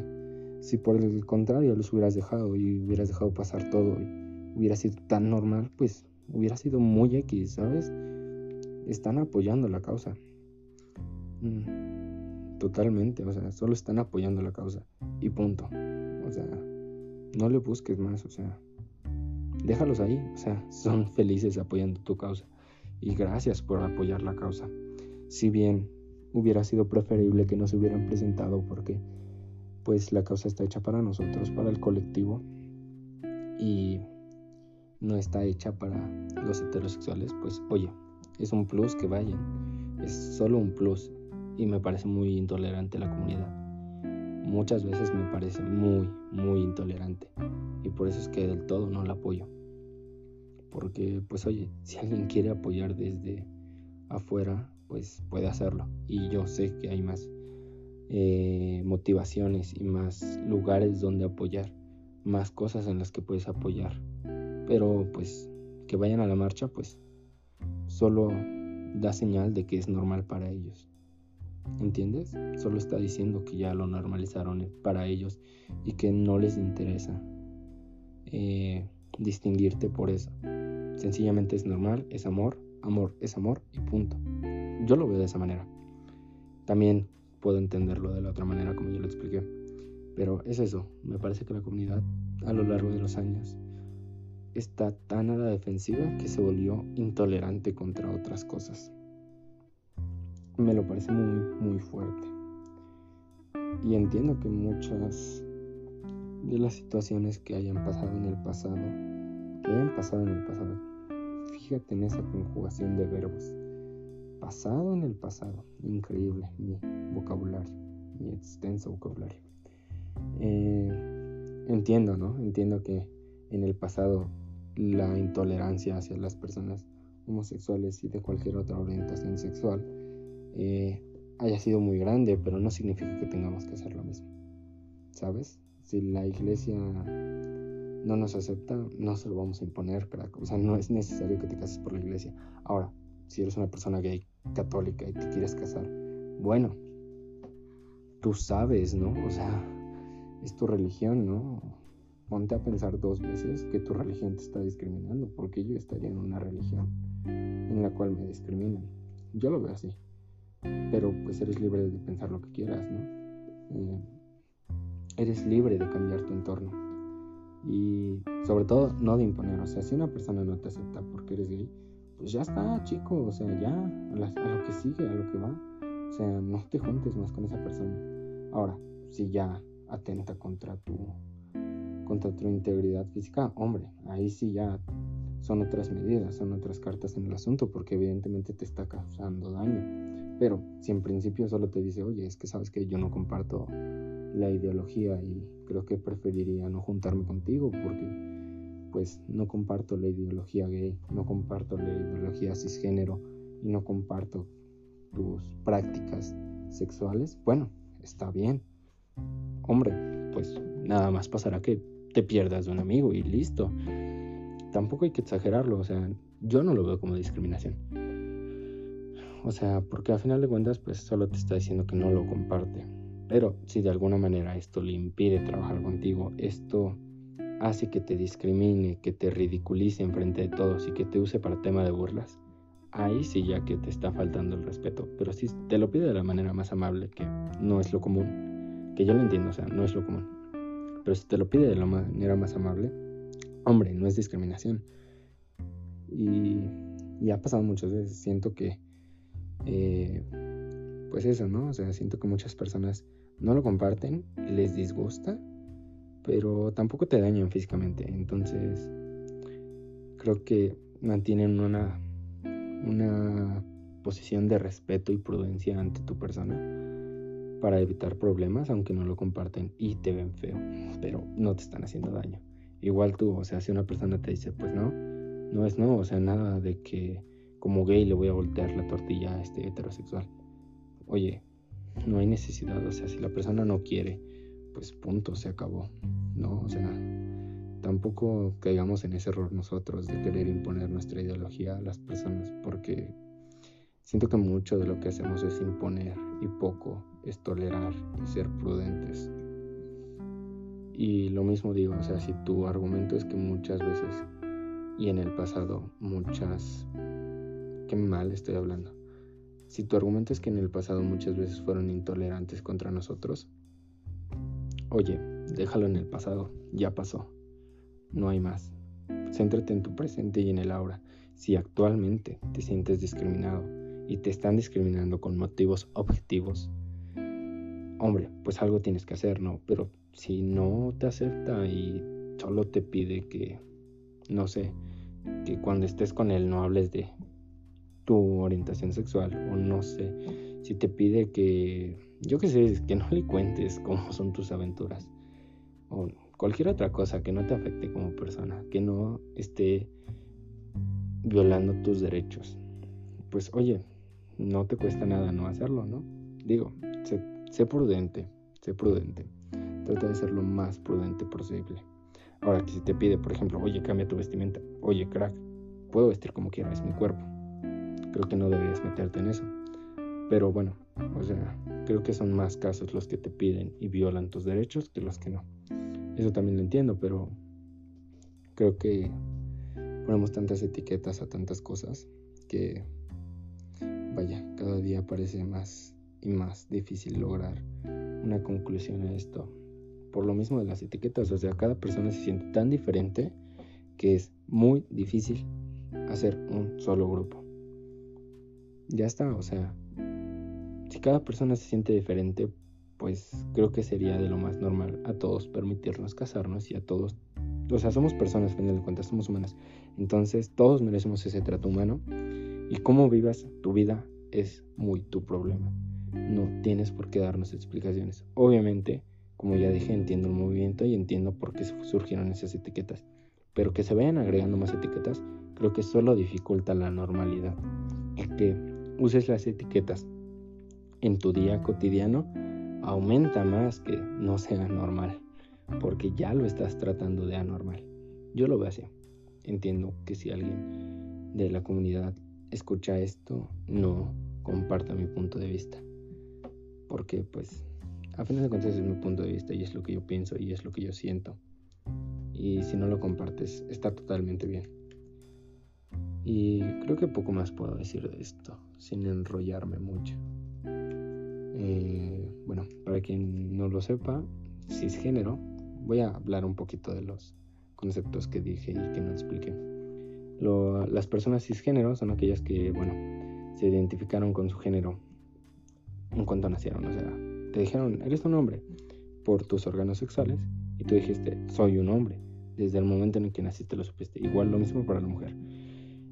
Si por el contrario los hubieras dejado y hubieras dejado pasar todo y hubiera sido tan normal, pues hubiera sido muy X, ¿sabes? Están apoyando la causa. Mm, totalmente, o sea, solo están apoyando la causa y punto. O sea, no le busques más, o sea, déjalos ahí, o sea, son felices apoyando tu causa y gracias por apoyar la causa. Si bien hubiera sido preferible que no se hubieran presentado porque pues la causa está hecha para nosotros, para el colectivo y no está hecha para los heterosexuales, pues oye, es un plus que vayan, es solo un plus y me parece muy intolerante la comunidad. Muchas veces me parece muy, muy intolerante y por eso es que del todo no la apoyo. Porque pues oye, si alguien quiere apoyar desde afuera, pues puede hacerlo. Y yo sé que hay más eh, motivaciones y más lugares donde apoyar, más cosas en las que puedes apoyar. Pero pues que vayan a la marcha, pues solo da señal de que es normal para ellos. ¿Entiendes? Solo está diciendo que ya lo normalizaron para ellos y que no les interesa eh, distinguirte por eso. Sencillamente es normal, es amor, amor es amor y punto. Yo lo veo de esa manera. También puedo entenderlo de la otra manera como yo lo expliqué. Pero es eso, me parece que la comunidad a lo largo de los años está tan a la defensiva que se volvió intolerante contra otras cosas. Me lo parece muy, muy fuerte. Y entiendo que muchas de las situaciones que hayan pasado en el pasado, que hayan pasado en el pasado, fíjate en esa conjugación de verbos, pasado en el pasado. Increíble mi vocabulario, mi extenso vocabulario. Eh, entiendo, ¿no? Entiendo que en el pasado la intolerancia hacia las personas homosexuales y de cualquier otra orientación sexual eh, haya sido muy grande, pero no significa que tengamos que hacer lo mismo. ¿Sabes? Si la iglesia no nos acepta, no se lo vamos a imponer, crack. O sea, no es necesario que te cases por la iglesia. Ahora, si eres una persona gay católica y te quieres casar, bueno, tú sabes, ¿no? O sea, es tu religión, ¿no? Ponte a pensar dos veces que tu religión te está discriminando, porque yo estaría en una religión en la cual me discriminan. Yo lo veo así, pero pues eres libre de pensar lo que quieras, ¿no? Eh, eres libre de cambiar tu entorno y sobre todo no de imponer, o sea, si una persona no te acepta porque eres gay, pues ya está, chico, o sea, ya, a, lo que sigue, a lo que va. O sea, no te juntes más con esa persona. Ahora, si ya atenta contra tu, contra tu integridad física, hombre, ahí sí ya son otras medidas, son otras cartas en el asunto, porque evidentemente te está causando daño. Pero si en principio solo te dice, oye, es que sabes que yo no comparto la ideología y creo que preferiría no juntarme contigo porque pues no comparto la ideología gay, no comparto la ideología cisgénero y no comparto tus prácticas sexuales, bueno, está bien. Hombre, pues nada más pasará que te pierdas de un amigo y listo. Tampoco hay que exagerarlo, o sea, yo no lo veo como discriminación. O sea, porque a final de cuentas, pues solo te está diciendo que no lo comparte. Pero si de alguna manera esto le impide trabajar contigo, esto hace que te discrimine, que te ridiculice enfrente de todos y que te use para tema de burlas, ahí sí ya que te está faltando el respeto. Pero si te lo pide de la manera más amable, que no es lo común, que yo lo entiendo, o sea, no es lo común. Pero si te lo pide de la manera más amable, hombre, no es discriminación. Y, ha pasado muchas veces. Siento que, eh, pues eso, ¿no? O sea, siento que muchas personas no lo comparten, les disgusta, pero tampoco te dañan físicamente. Entonces, creo que mantienen una una posición de respeto y prudencia ante tu persona para evitar problemas, aunque no lo comparten y te ven feo, pero no te están haciendo daño. Igual tú, o sea, si una persona te dice, pues no, no es no, o sea, nada de que como gay le voy a voltear la tortilla a este heterosexual. Oye, no hay necesidad, o sea, si la persona no quiere, pues punto, se acabó, ¿no? O sea, tampoco caigamos en ese error nosotros de querer imponer nuestra ideología a las personas, porque siento que mucho de lo que hacemos es imponer y poco es tolerar y ser prudentes. Y lo mismo digo, o sea, si tu argumento es que muchas veces y en el pasado muchas... Qué mal estoy hablando. Si tu argumento es que en el pasado muchas veces fueron intolerantes contra nosotros, oye, déjalo en el pasado, ya pasó no hay más. Céntrate en tu presente y en el ahora. Si actualmente te sientes discriminado y te están discriminando con motivos objetivos, hombre, pues algo tienes que hacer, ¿no? Pero si no te acepta y solo te pide que, no sé, que cuando estés con él no hables de tu orientación sexual o no sé, si te pide que, yo qué sé, que no le cuentes cómo son tus aventuras o cualquier otra cosa que no te afecte como persona, que no esté violando tus derechos, pues oye, no te cuesta nada no hacerlo, ¿no? Digo, sé, prudente, sé prudente. Trata de ser lo más prudente posible. Ahora que si te pide, por ejemplo, oye, cambia tu vestimenta, oye, crack, puedo vestir como quiera, es mi cuerpo. Creo que no deberías meterte en eso. Pero bueno, o sea, creo que son más casos los que te piden y violan tus derechos que los que no. Eso también lo entiendo, pero creo que ponemos tantas etiquetas a tantas cosas que, vaya, cada día parece más y más difícil lograr una conclusión a esto. Por lo mismo de las etiquetas, o sea, cada persona se siente tan diferente que es muy difícil hacer un solo grupo. Ya está, o sea, si cada persona se siente diferente, pues creo que sería de lo más normal a todos permitirnos casarnos y a todos, o sea, somos personas, al final de cuentas, somos humanas. Entonces, todos merecemos ese trato humano y cómo vivas tu vida es muy tu problema. No tienes por qué darnos explicaciones. Obviamente, como ya dije, entiendo el movimiento y entiendo por qué surgieron esas etiquetas. Pero que se vayan agregando más etiquetas, creo que solo dificulta la normalidad. Y que uses las etiquetas en tu día cotidiano aumenta más que no sea normal, porque ya lo estás tratando de anormal. Yo lo veo así. Entiendo que si alguien de la comunidad escucha esto, no comparta mi punto de vista, porque pues a fin de cuentas es mi punto de vista y es lo que yo pienso y es lo que yo siento. Y si no lo compartes, está totalmente bien. Y creo que poco más puedo decir de esto, sin enrollarme mucho. Eh, bueno, para quien no lo sepa, cisgénero, voy a hablar un poquito de los conceptos que dije y que no expliqué. las personas cisgénero son aquellas que, bueno, se identificaron con su género en cuanto nacieron. O sea, te dijeron, eres un hombre por tus órganos sexuales y tú dijiste, soy un hombre. Desde el momento en el que naciste lo supiste. Igual lo mismo para la mujer.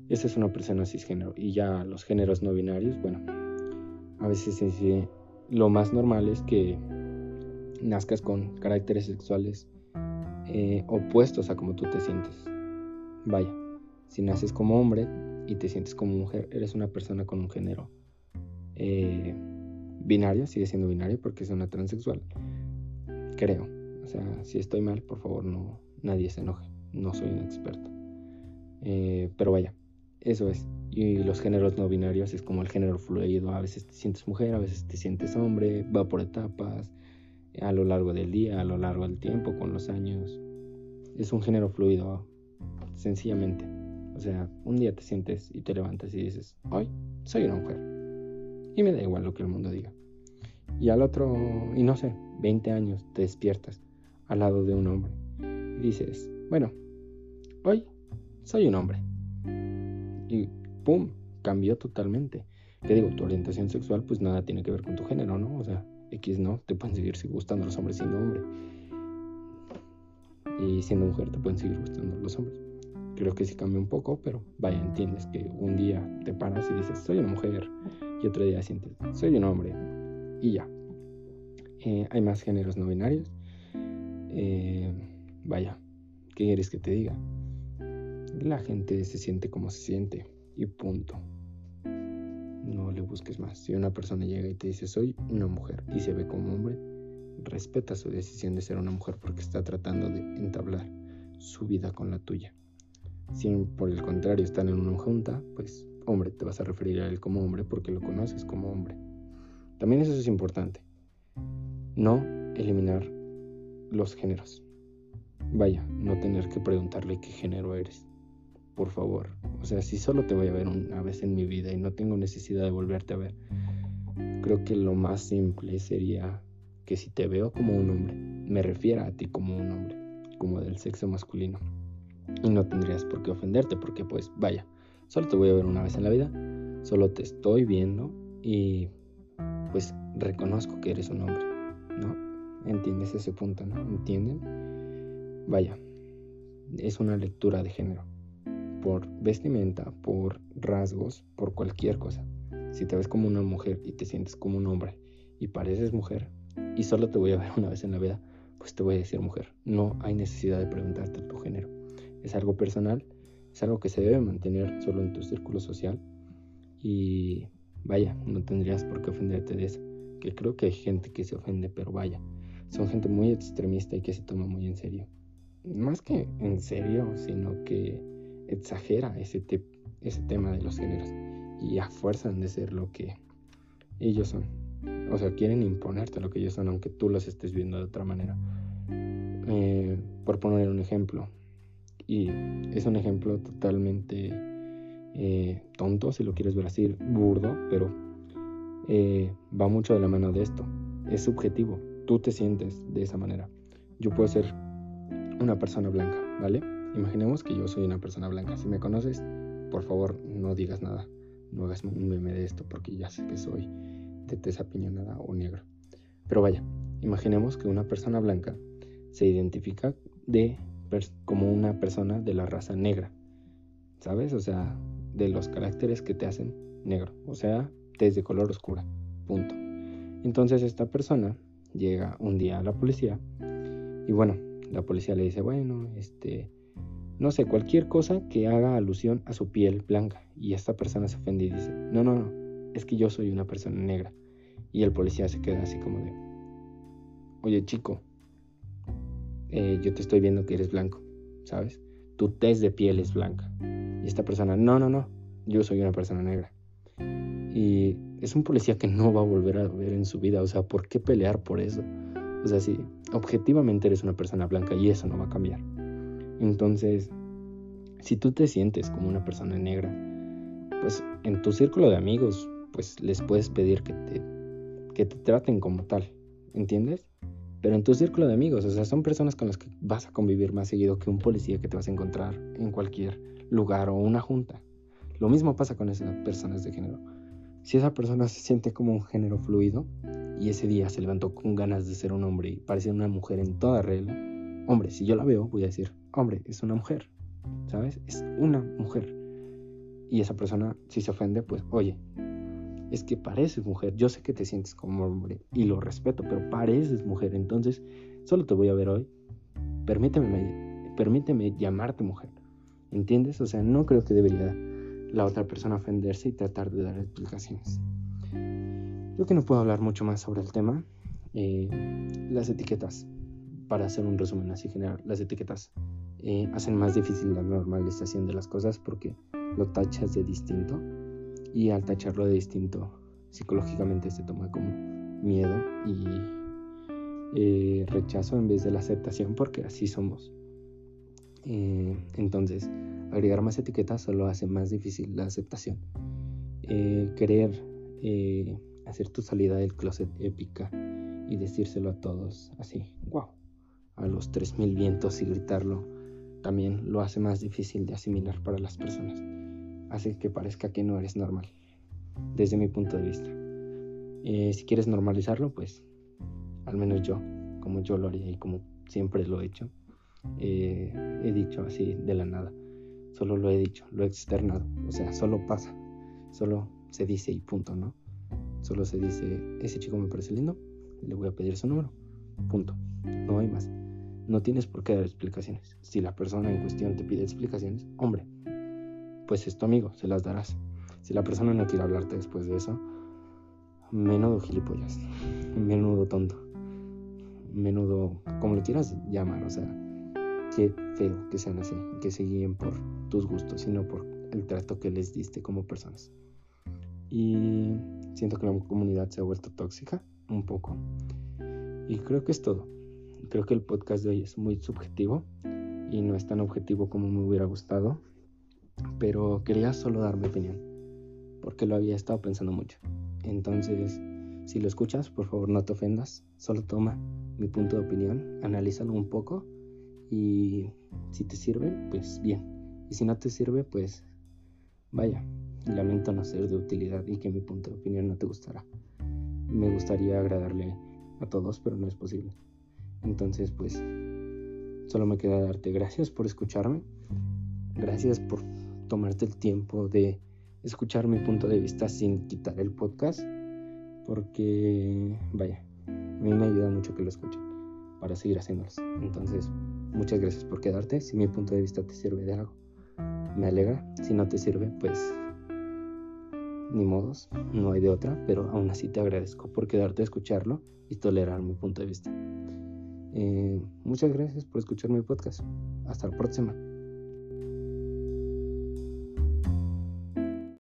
Esa es una persona cisgénero. Y ya los géneros no binarios, bueno, a veces se, lo más normal es que nazcas con caracteres sexuales eh, opuestos a como tú te sientes. Vaya, si naces como hombre y te sientes como mujer, eres una persona con un género eh, binario, sigue siendo binario porque es una transexual. Creo. O sea, si estoy mal, por favor, no, nadie se enoje. No soy un experto. Eh, pero vaya, eso es. Y los géneros no binarios es como el género fluido. A veces te sientes mujer, a veces te sientes hombre, va por etapas, a lo largo del día, a lo largo del tiempo, con los años. Es un género fluido, sencillamente. O sea, un día te sientes y te levantas y dices, hoy soy una mujer. Y me da igual lo que el mundo diga. Y al otro, y no sé, 20 años te despiertas al lado de un hombre y dices, bueno, hoy soy un hombre. Y ¡pum! Cambió totalmente. Que digo, tu orientación sexual pues nada tiene que ver con tu género, ¿no? O sea, X no, te pueden seguir gustando los hombres siendo hombre. Y siendo mujer te pueden seguir gustando los hombres. Creo que sí cambia un poco, pero vaya, entiendes que un día te paras y dices, soy una mujer, y otro día sientes, soy un hombre, y ya. Eh, hay más géneros no binarios. Eh, vaya, ¿qué quieres que te diga? La gente se siente como se siente y punto. No le busques más. Si una persona llega y te dice soy una mujer y se ve como hombre, respeta su decisión de ser una mujer porque está tratando de entablar su vida con la tuya. Si por el contrario están en una junta, pues hombre, te vas a referir a él como hombre porque lo conoces como hombre. También eso es importante. No eliminar los géneros. Vaya, no tener que preguntarle qué género eres. Por favor. O sea, si solo te voy a ver una vez en mi vida y no tengo necesidad de volverte a ver, creo que lo más simple sería que si te veo como un hombre, me refiera a ti como un hombre, como del sexo masculino. Y no tendrías por qué ofenderte porque pues vaya, solo te voy a ver una vez en la vida, solo te estoy viendo y pues reconozco que eres un hombre, ¿no? ¿Entiendes ese punto, no? ¿Entienden? Vaya, es una lectura de género, por vestimenta, por rasgos, por cualquier cosa. Si te ves como una mujer y te sientes como un hombre y pareces mujer y solo te voy a ver una vez en la vida, pues te voy a decir mujer. No hay necesidad de preguntarte tu género. Es algo personal, es algo que se debe mantener solo en tu círculo social y vaya, no tendrías por qué ofenderte de eso. Que creo que hay gente que se ofende, pero vaya, son gente muy extremista y que se toma muy en serio más que en serio, sino que exagera ese, ese tema de los géneros y a fuerza de ser lo que ellos son. O sea, quieren imponerte lo que ellos son, aunque tú los estés viendo de otra manera. Eh, por poner un ejemplo, y es un ejemplo totalmente eh, tonto, si lo quieres ver así, burdo, pero eh, va mucho de la mano de esto. Es subjetivo, tú te sientes de esa manera. Yo puedo ser una persona blanca, ¿vale? Imaginemos que yo soy una persona blanca. Si me conoces, por favor, no digas nada. No hagas un meme de esto porque ya sé que soy de tez apiñonada o negro. Pero vaya, imaginemos que una persona blanca se identifica de, como una persona de la raza negra. ¿Sabes? O sea, de los caracteres que te hacen negro. O sea, tez de color oscura. Punto. Entonces esta persona llega un día a la policía y bueno, la policía le dice, bueno, este, no sé, cualquier cosa que haga alusión a su piel blanca. Y esta persona se ofende y dice, no, no, no, es que yo soy una persona negra. Y el policía se queda así como de, oye chico, eh, yo te estoy viendo que eres blanco, ¿sabes? Tu test de piel es blanca. Y esta persona, no, no, no, yo soy una persona negra. Y es un policía que no va a volver a ver en su vida, o sea, ¿por qué pelear por eso? O sea, si objetivamente eres una persona blanca y eso no va a cambiar. Entonces, si tú te sientes como una persona negra, pues en tu círculo de amigos, pues les puedes pedir que te, que te traten como tal, ¿entiendes? Pero en tu círculo de amigos, o sea, son personas con las que vas a convivir más seguido que un policía que te vas a encontrar en cualquier lugar o una junta. Lo mismo pasa con esas personas de género. Si esa persona se siente como un género fluido y ese día se levantó con ganas de ser un hombre y parecía una mujer en toda regla, hombre, si yo la veo, voy a decir, hombre, es una mujer, ¿sabes? Es una mujer. Y esa persona, si se ofende, pues, oye, es que pareces mujer, yo sé que te sientes como hombre y lo respeto, pero pareces mujer, entonces solo te voy a ver hoy. Permíteme, permíteme llamarte mujer. ¿Entiendes? O sea, no creo que debería la otra persona ofenderse y tratar de dar explicaciones. Creo que no puedo hablar mucho más sobre el tema. Eh, las etiquetas, para hacer un resumen así general, las etiquetas eh, hacen más difícil la normalización de las cosas porque lo tachas de distinto y al tacharlo de distinto psicológicamente se toma como miedo y eh, rechazo en vez de la aceptación porque así somos. Eh, entonces, agregar más etiquetas solo hace más difícil la aceptación. Eh, querer hacer tu salida del closet épica y decírselo a todos así, wow, a los 3.000 vientos y gritarlo, también lo hace más difícil de asimilar para las personas. Hace que parezca que no eres normal, desde mi punto de vista. si quieres normalizarlo, pues al menos yo, como yo lo haría y como siempre lo he hecho, eh, he dicho así de la nada. Solo lo he dicho, lo he externado. O sea, solo pasa. Solo se dice y punto, ¿no? Solo se dice, ese chico me parece lindo, le voy a pedir su número. Punto. No hay más. No tienes por qué dar explicaciones. Si la persona en cuestión te pide explicaciones, hombre, pues es tu amigo, se las darás. Si la persona no quiere hablarte después de eso, menudo gilipollas, menudo tonto, menudo, como lo quieras llamar, o sea, qué feo que sean así, que se guíen por tus gustos, sino por el trato que les diste como personas. Y siento que la comunidad se ha vuelto tóxica un poco. Y creo que es todo. Creo que el podcast de hoy es muy subjetivo y no es tan objetivo como me hubiera gustado. Pero quería solo dar mi opinión, porque lo había estado pensando mucho. Entonces, si lo escuchas, por favor no te ofendas, solo toma mi punto de opinión, analízalo un poco y si te sirve, pues bien. Y si no te sirve, pues vaya. Lamento no ser de utilidad y que mi punto de opinión no te gustará. Me gustaría agradarle a todos, pero no es posible. Entonces, pues, solo me queda darte gracias por escucharme. Gracias por tomarte el tiempo de escuchar mi punto de vista sin quitar el podcast. Porque, vaya, a mí me ayuda mucho que lo escuchen para seguir haciéndolos. Entonces, muchas gracias por quedarte. Si mi punto de vista te sirve de algo, me alegra. Si no te sirve, pues ni modos, no hay de otra, pero aún así te agradezco por quedarte a escucharlo y tolerar mi punto de vista. Eh, muchas gracias por escuchar mi podcast. Hasta la próxima.